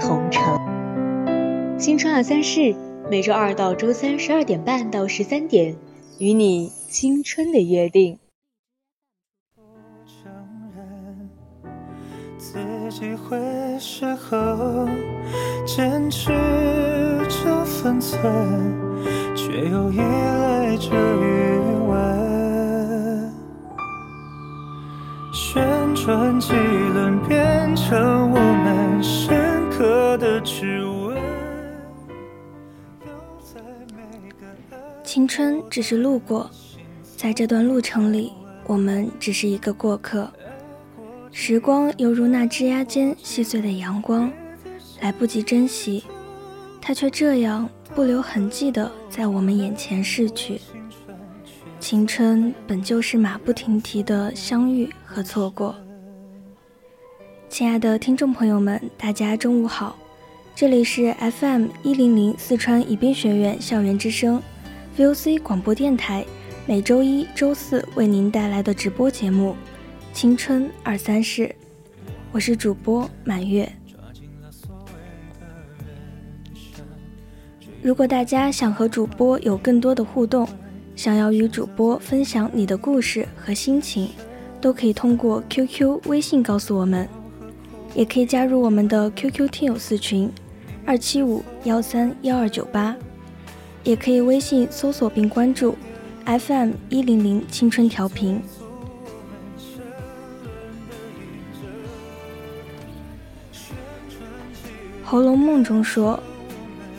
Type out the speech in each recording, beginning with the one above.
同城。新春二三事，每周二到周三十二点半到十三点，与你青春的约定。承认自己会适合坚持这分寸，却又依赖着余温。旋转几轮，变成我们青春只是路过，在这段路程里，我们只是一个过客。时光犹如那枝桠间细碎的阳光，来不及珍惜，它却这样不留痕迹地在我们眼前逝去。青春本就是马不停蹄的相遇和错过。亲爱的听众朋友们，大家中午好，这里是 FM 一零零四川宜宾学院校园之声，VOC 广播电台，每周一、周四为您带来的直播节目。青春二三事，我是主播满月。如果大家想和主播有更多的互动，想要与主播分享你的故事和心情，都可以通过 QQ、微信告诉我们，也可以加入我们的 QQ 听友四群二七五幺三幺二九八，也可以微信搜索并关注 FM 一零零青春调频。《红楼梦》中说：“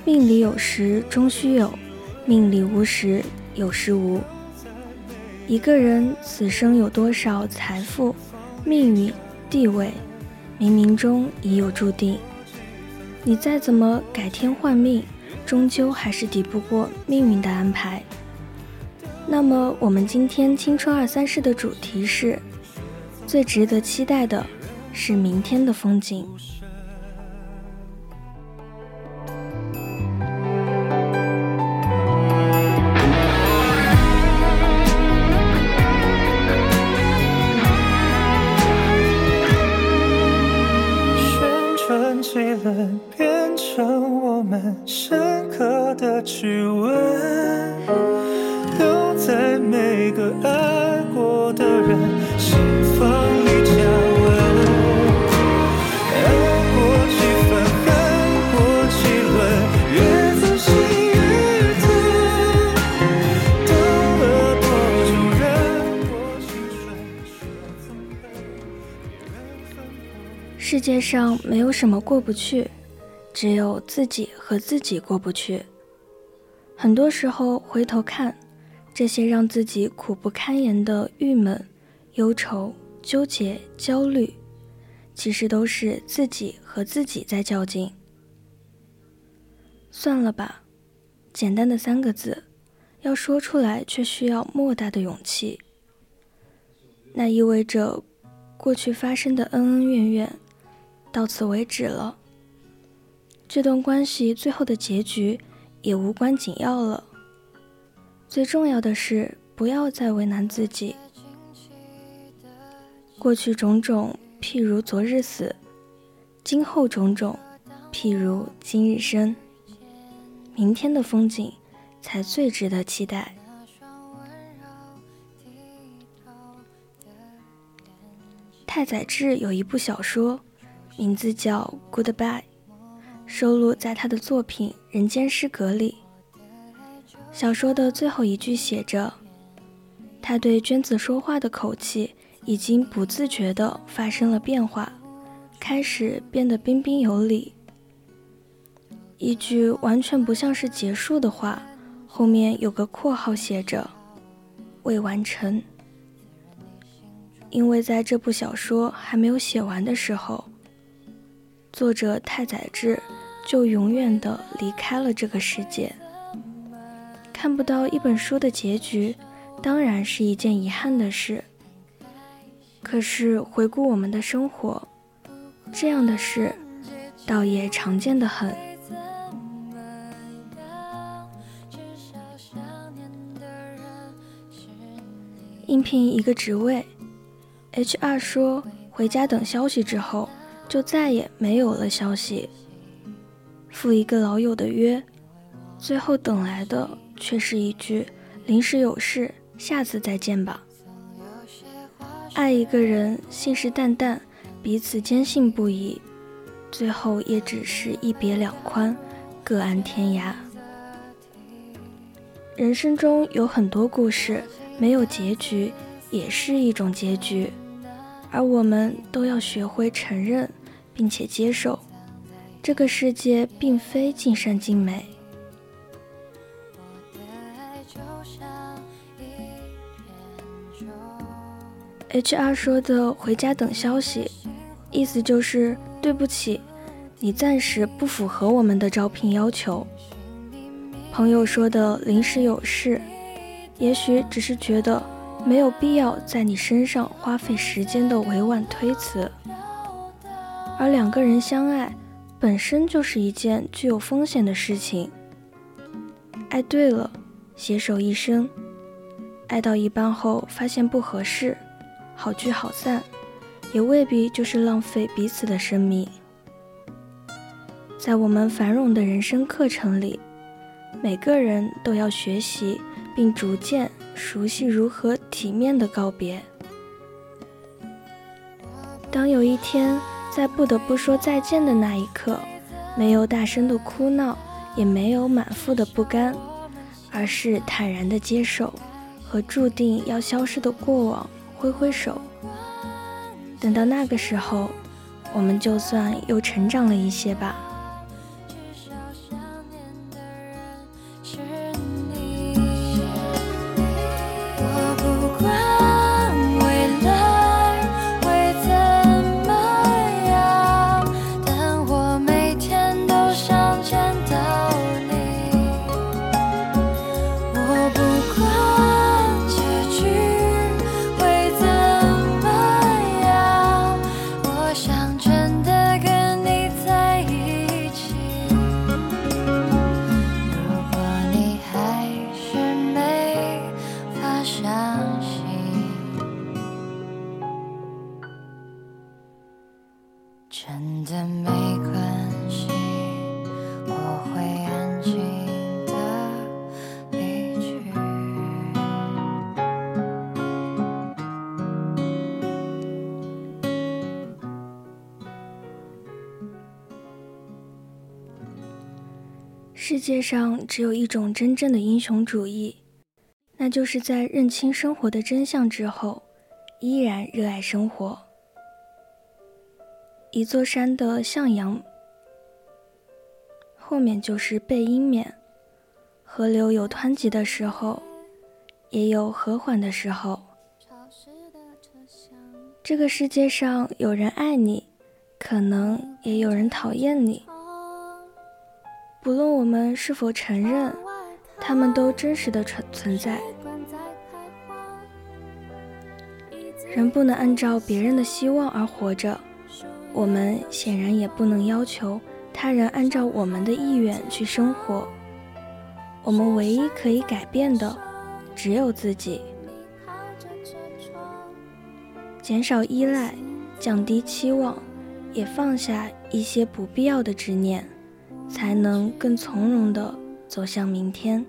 命里有时终须有，命里无时有时无。”一个人此生有多少财富、命运、地位，冥冥中已有注定。你再怎么改天换命，终究还是抵不过命运的安排。那么，我们今天青春二三事的主题是：最值得期待的是明天的风景。世界上没有什么过不去，只有自己和自己过不去。很多时候回头看，这些让自己苦不堪言的郁闷、忧愁、纠结、焦虑，其实都是自己和自己在较劲。算了吧，简单的三个字，要说出来却需要莫大的勇气。那意味着，过去发生的恩恩怨怨。到此为止了，这段关系最后的结局也无关紧要了。最重要的是，不要再为难自己。过去种种，譬如昨日死；今后种种，譬如今日生。明天的风景，才最值得期待。太宰治有一部小说。名字叫《Goodbye》，收录在他的作品《人间失格》里。小说的最后一句写着：“他对娟子说话的口气已经不自觉地发生了变化，开始变得彬彬有礼。”一句完全不像是结束的话，后面有个括号写着“未完成”，因为在这部小说还没有写完的时候。作者太宰治就永远的离开了这个世界。看不到一本书的结局，当然是一件遗憾的事。可是回顾我们的生活，这样的事倒也常见的很。应聘一个职位，HR 说回家等消息之后，就再也没有了消息。赴一个老友的约，最后等来的却是一句“临时有事，下次再见吧”。爱一个人，信誓旦旦，彼此坚信不疑，最后也只是一别两宽，各安天涯。人生中有很多故事。没有结局也是一种结局，而我们都要学会承认，并且接受，这个世界并非尽善尽美。HR 说的“回家等消息”，意思就是对不起，你暂时不符合我们的招聘要求。朋友说的“临时有事”。也许只是觉得没有必要在你身上花费时间的委婉推辞，而两个人相爱本身就是一件具有风险的事情。爱对了，携手一生；爱到一半后发现不合适，好聚好散，也未必就是浪费彼此的生命。在我们繁荣的人生课程里，每个人都要学习。并逐渐熟悉如何体面的告别。当有一天在不得不说再见的那一刻，没有大声的哭闹，也没有满腹的不甘，而是坦然的接受和注定要消失的过往，挥挥手。等到那个时候，我们就算又成长了一些吧。真的没关系，我会安静的离去世界上只有一种真正的英雄主义，那就是在认清生活的真相之后，依然热爱生活。一座山的向阳，后面就是背阴面。河流有湍急的时候，也有和缓的时候。这个世界上有人爱你，可能也有人讨厌你。不论我们是否承认，他们都真实的存存在。人不能按照别人的希望而活着，我们显然也不能要求他人按照我们的意愿去生活。我们唯一可以改变的，只有自己。减少依赖，降低期望，也放下一些不必要的执念。才能更从容地走向明天。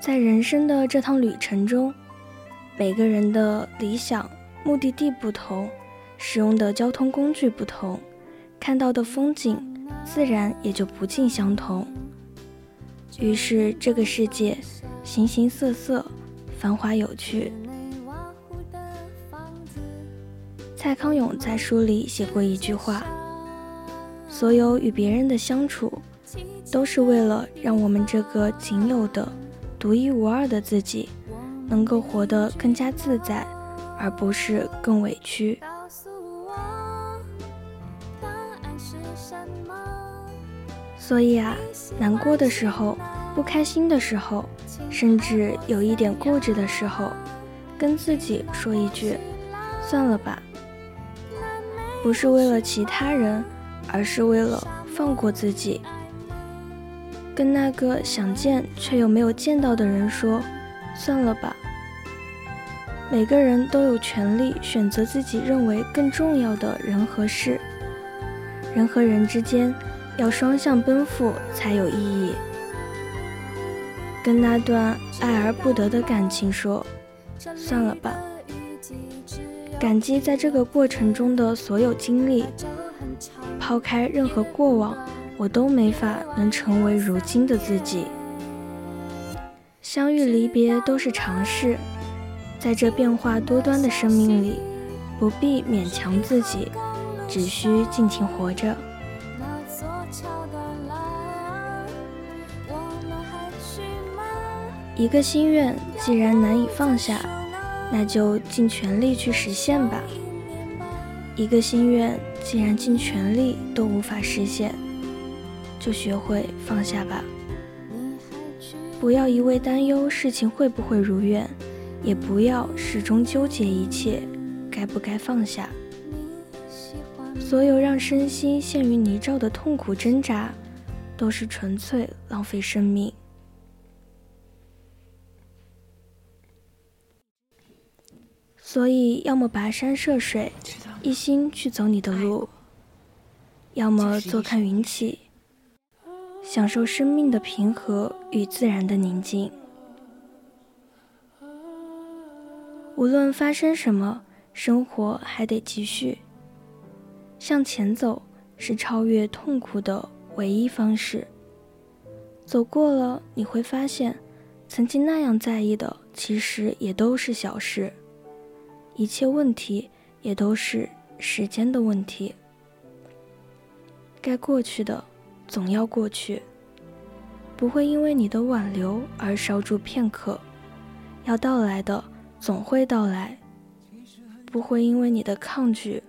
在人生的这趟旅程中，每个人的理想目的地不同，使用的交通工具不同，看到的风景自然也就不尽相同。于是，这个世界形形色色，繁华有趣。蔡康永在书里写过一句话：“所有与别人的相处，都是为了让我们这个仅有的、独一无二的自己，能够活得更加自在，而不是更委屈。所以啊，难过的时候，不开心的时候，甚至有一点固执的时候，跟自己说一句：“算了吧。”不是为了其他人，而是为了放过自己。跟那个想见却又没有见到的人说：“算了吧。”每个人都有权利选择自己认为更重要的人和事。人和人之间。要双向奔赴才有意义。跟那段爱而不得的感情说，算了吧。感激在这个过程中的所有经历，抛开任何过往，我都没法能成为如今的自己。相遇离别都是常事，在这变化多端的生命里，不必勉强自己，只需尽情活着。一个心愿既然难以放下，那就尽全力去实现吧。一个心愿既然尽全力都无法实现，就学会放下吧。不要一味担忧事情会不会如愿，也不要始终纠结一切该不该放下。所有让身心陷于泥沼的痛苦挣扎，都是纯粹浪费生命。所以，要么跋山涉水，一心去走你的路；要么坐看云起，享受生命的平和与自然的宁静。无论发生什么，生活还得继续。向前走是超越痛苦的唯一方式。走过了，你会发现，曾经那样在意的，其实也都是小事。一切问题也都是时间的问题。该过去的总要过去，不会因为你的挽留而稍住片刻；要到来的总会到来，不会因为你的抗拒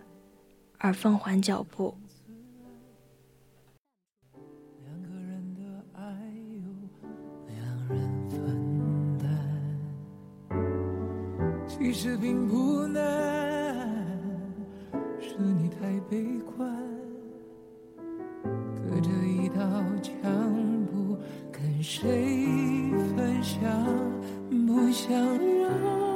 而放缓脚步。其实并不难，是你太悲观，隔着一道墙不跟谁分享，不想让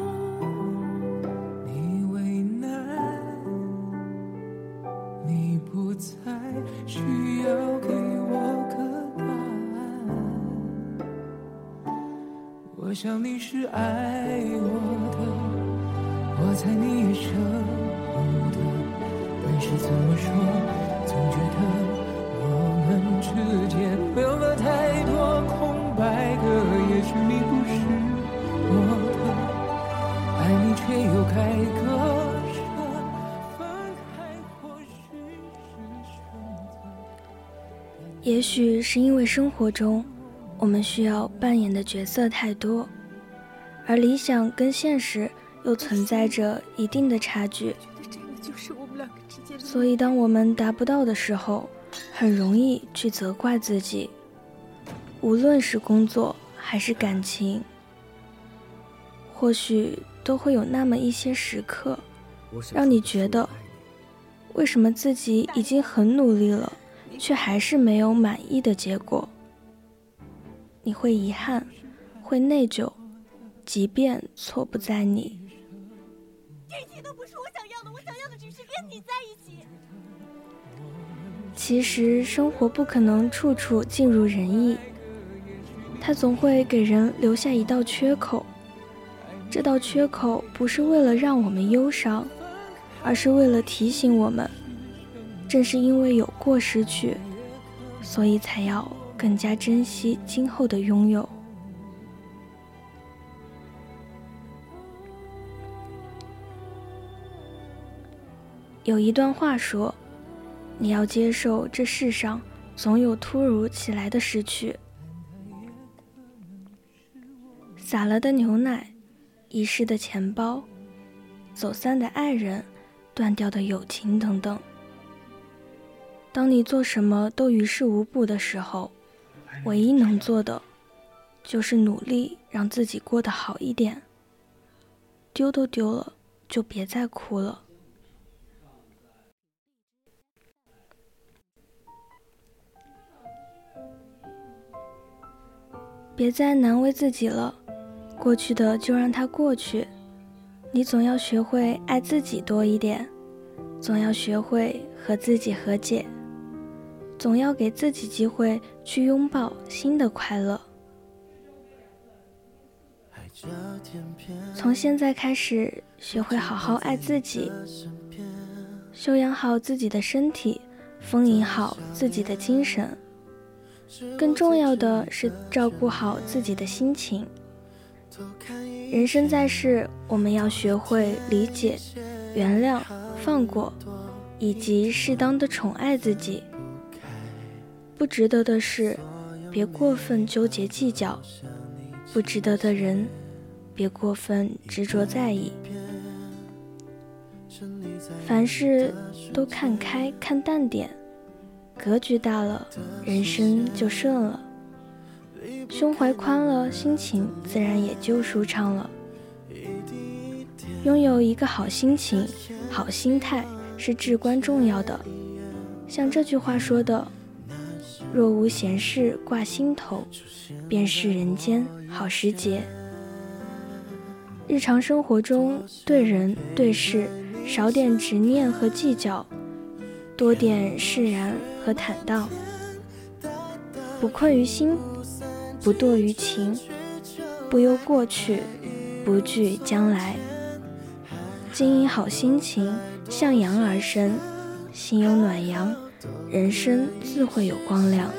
想你是爱我的。我猜你也舍不得，但是怎么说，总觉得我们之间留了太多空白格。也许你不是我的，爱你却又该割舍。分开或许是选择。也许是因为生活中我们需要扮演的角色太多，而理想跟现实。又存在着一定的差距，所以当我们达不到的时候，很容易去责怪自己。无论是工作还是感情，或许都会有那么一些时刻，让你觉得，为什么自己已经很努力了，却还是没有满意的结果？你会遗憾，会内疚，即便错不在你。一切都不是我想要的，我想要的只是跟你在一起。其实生活不可能处处尽如人意，它总会给人留下一道缺口。这道缺口不是为了让我们忧伤，而是为了提醒我们，正是因为有过失去，所以才要更加珍惜今后的拥有。有一段话说：“你要接受这世上总有突如其来的失去，洒了的牛奶，遗失的钱包，走散的爱人、断掉的友情等等。当你做什么都于事无补的时候，唯一能做的就是努力让自己过得好一点。丢都丢了，就别再哭了。别再难为自己了，过去的就让它过去。你总要学会爱自己多一点，总要学会和自己和解，总要给自己机会去拥抱新的快乐。从现在开始，学会好好爱自己，修养好自己的身体，丰盈好自己的精神。更重要的是照顾好自己的心情。人生在世，我们要学会理解、原谅、放过，以及适当的宠爱自己。不值得的事，别过分纠结计较；不值得的人，别过分执着在意。凡事都看开，看淡点。格局大了，人生就顺了；胸怀宽了，心情自然也就舒畅了。拥有一个好心情、好心态是至关重要的。像这句话说的：“若无闲事挂心头，便是人间好时节。”日常生活中，对人对事少点执念和计较。多点释然和坦荡，不困于心，不堕于情，不忧过去，不惧将来。经营好心情，向阳而生，心有暖阳，人生自会有光亮。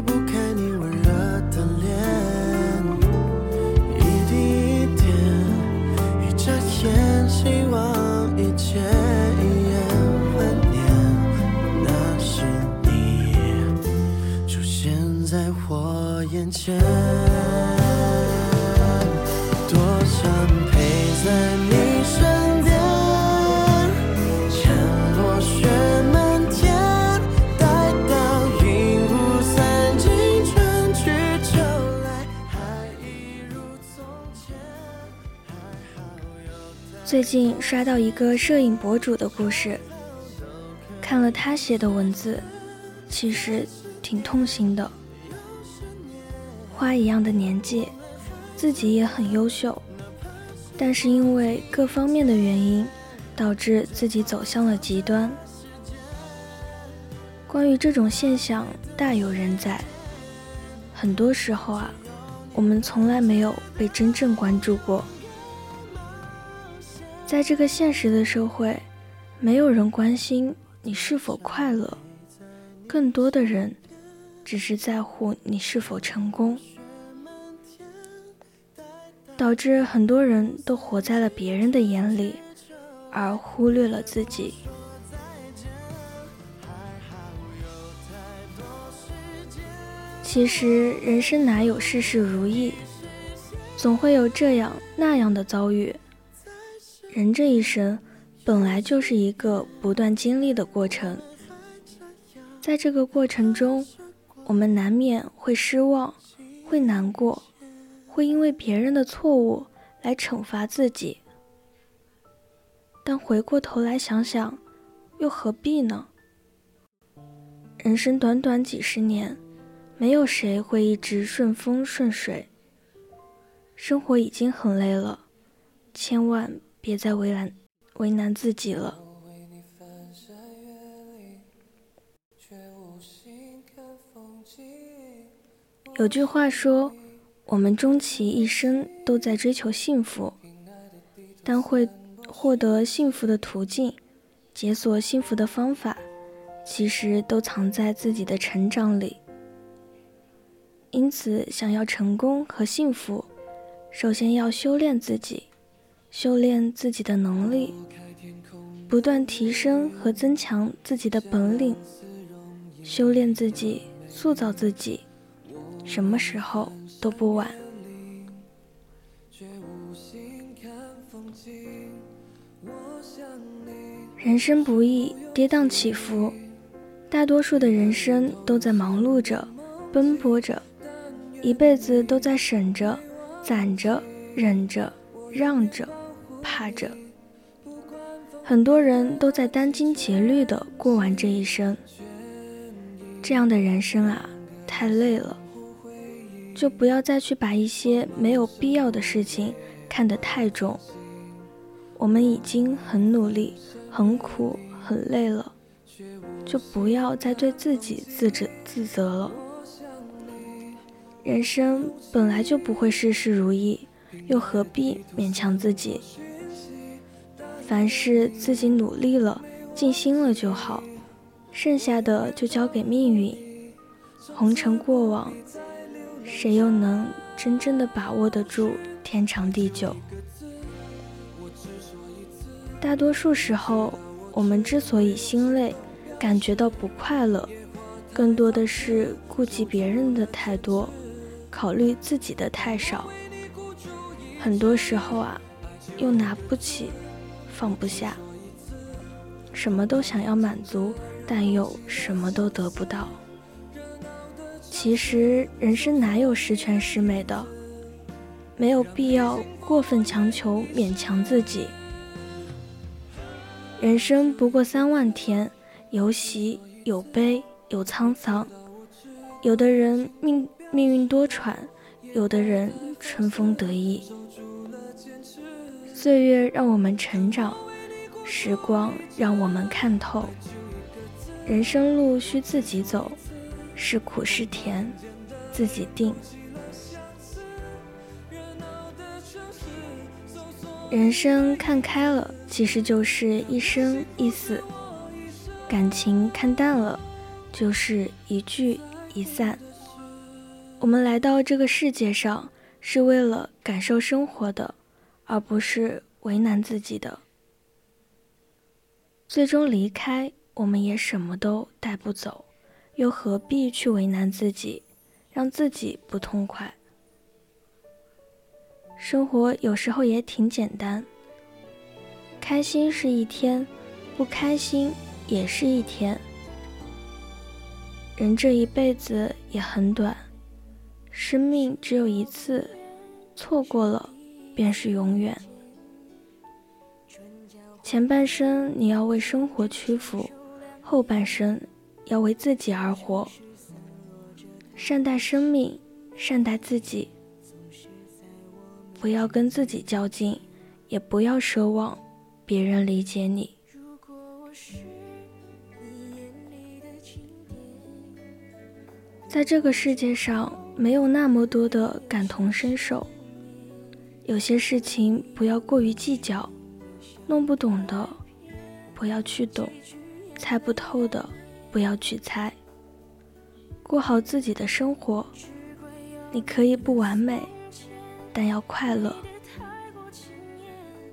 离不开你温热的脸，一滴一点，一眨眼，希望一切一眼万年，那是你出现在我眼前。最近刷到一个摄影博主的故事，看了他写的文字，其实挺痛心的。花一样的年纪，自己也很优秀，但是因为各方面的原因，导致自己走向了极端。关于这种现象，大有人在。很多时候啊，我们从来没有被真正关注过。在这个现实的社会，没有人关心你是否快乐，更多的人只是在乎你是否成功，导致很多人都活在了别人的眼里，而忽略了自己。其实人生哪有事事如意，总会有这样那样的遭遇。人这一生，本来就是一个不断经历的过程。在这个过程中，我们难免会失望，会难过，会因为别人的错误来惩罚自己。但回过头来想想，又何必呢？人生短短几十年，没有谁会一直顺风顺水。生活已经很累了，千万。别再为难为难自己了。有句话说，我们终其一生都在追求幸福，但会获得幸福的途径、解锁幸福的方法，其实都藏在自己的成长里。因此，想要成功和幸福，首先要修炼自己，修炼自己的能力，不断提升和增强自己的本领，修炼自己，塑造自己。什么时候都不晚。人生不易，跌宕起伏，大多数的人生都在忙碌着、奔波着，一辈子都在省着、攒着、忍着、让着、怕着。很多人都在殚精竭虑的过完这一生，这样的人生啊，太累了。就不要再去把一些没有必要的事情看得太重。我们已经很努力、很苦、很累了，就不要再对自己自责自责了。人生本来就不会事事如意，又何必勉强自己？凡事自己努力了、尽心了就好，剩下的就交给命运。红尘过往。谁又能真正的把握得住天长地久？大多数时候，我们之所以心累，感觉到不快乐，更多的是顾及别人的太多，考虑自己的太少。很多时候啊，又拿不起，放不下，什么都想要满足，但又什么都得不到。其实人生哪有十全十美的，没有必要过分强求、勉强自己。人生不过三万天，有喜有悲有沧桑。有的人命命运多舛，有的人春风得意。岁月让我们成长，时光让我们看透。人生路需自己走。是苦是甜，自己定。人生看开了，其实就是一生一死；感情看淡了，就是一聚一散。我们来到这个世界上，是为了感受生活的，而不是为难自己的。最终离开，我们也什么都带不走。又何必去为难自己，让自己不痛快？生活有时候也挺简单，开心是一天，不开心也是一天。人这一辈子也很短，生命只有一次，错过了便是永远。前半生你要为生活屈服，后半生。要为自己而活，善待生命，善待自己，不要跟自己较劲，也不要奢望别人理解你。在这个世界上，没有那么多的感同身受，有些事情不要过于计较，弄不懂的不要去懂，猜不透的。不要去猜，过好自己的生活。你可以不完美，但要快乐。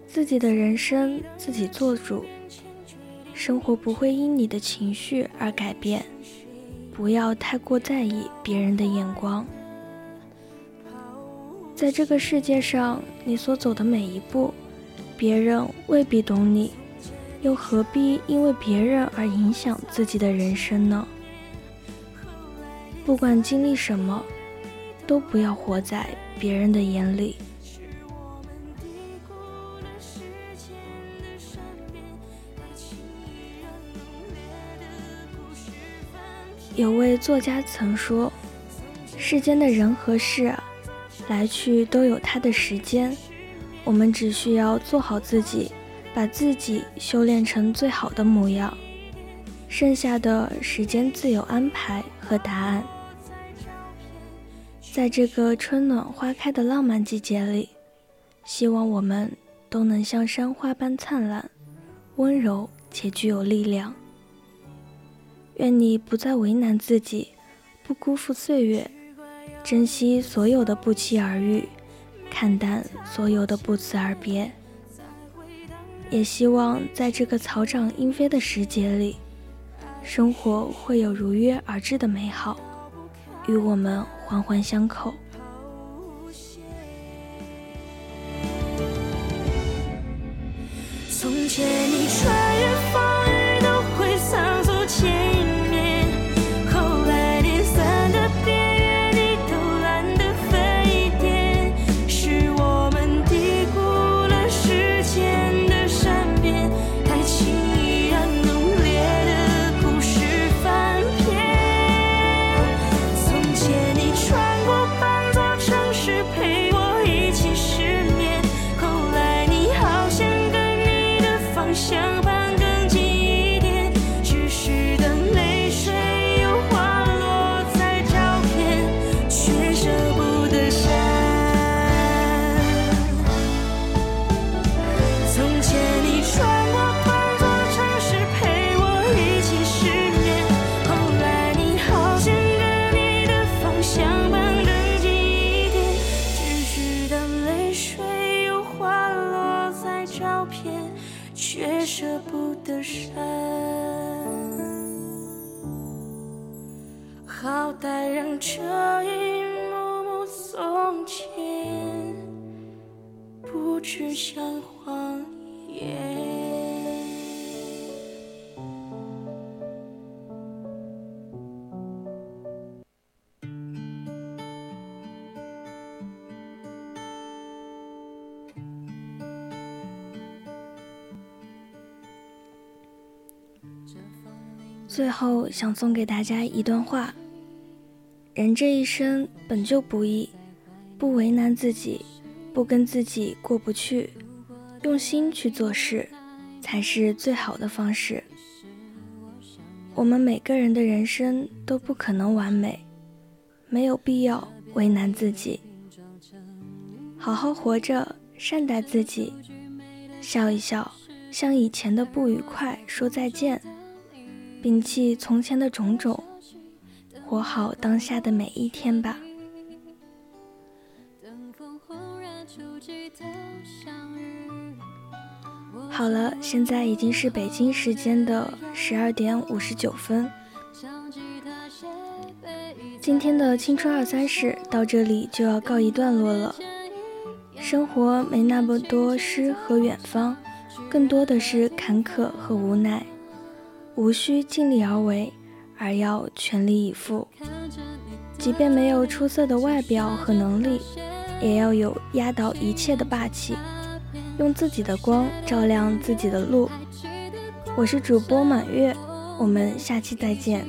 自己的人生自己做主，生活不会因你的情绪而改变。不要太过在意别人的眼光。在这个世界上，你所走的每一步，别人未必懂你。又何必因为别人而影响自己的人生呢？不管经历什么，都不要活在别人的眼里。有位作家曾说：“世间的人和事，来去都有它的时间，我们只需要做好自己。”把自己修炼成最好的模样，剩下的时间自有安排和答案。在这个春暖花开的浪漫季节里，希望我们都能像山花般灿烂、温柔且具有力量。愿你不再为难自己，不辜负岁月，珍惜所有的不期而遇，看淡所有的不辞而别。也希望在这个草长莺飞的时节里，生活会有如约而至的美好。与我们环环相扣。从前，好歹让这一幕幕从前不止像谎言最后想送给大家一段话。人这一生本就不易，不为难自己，不跟自己过不去，用心去做事，才是最好的方式。我们每个人的人生都不可能完美，没有必要为难自己。好好活着，善待自己，笑一笑，向以前的不愉快说再见。摒弃从前的种种，活好当下的每一天吧。好了，现在已经是北京时间的十二点五十九分。今天的青春二三事到这里就要告一段落了。生活没那么多诗和远方，更多的是坎坷和无奈。无需尽力而为，而要全力以赴。即便没有出色的外表和能力，也要有压倒一切的霸气，用自己的光照亮自己的路。我是主播满月，我们下期再见。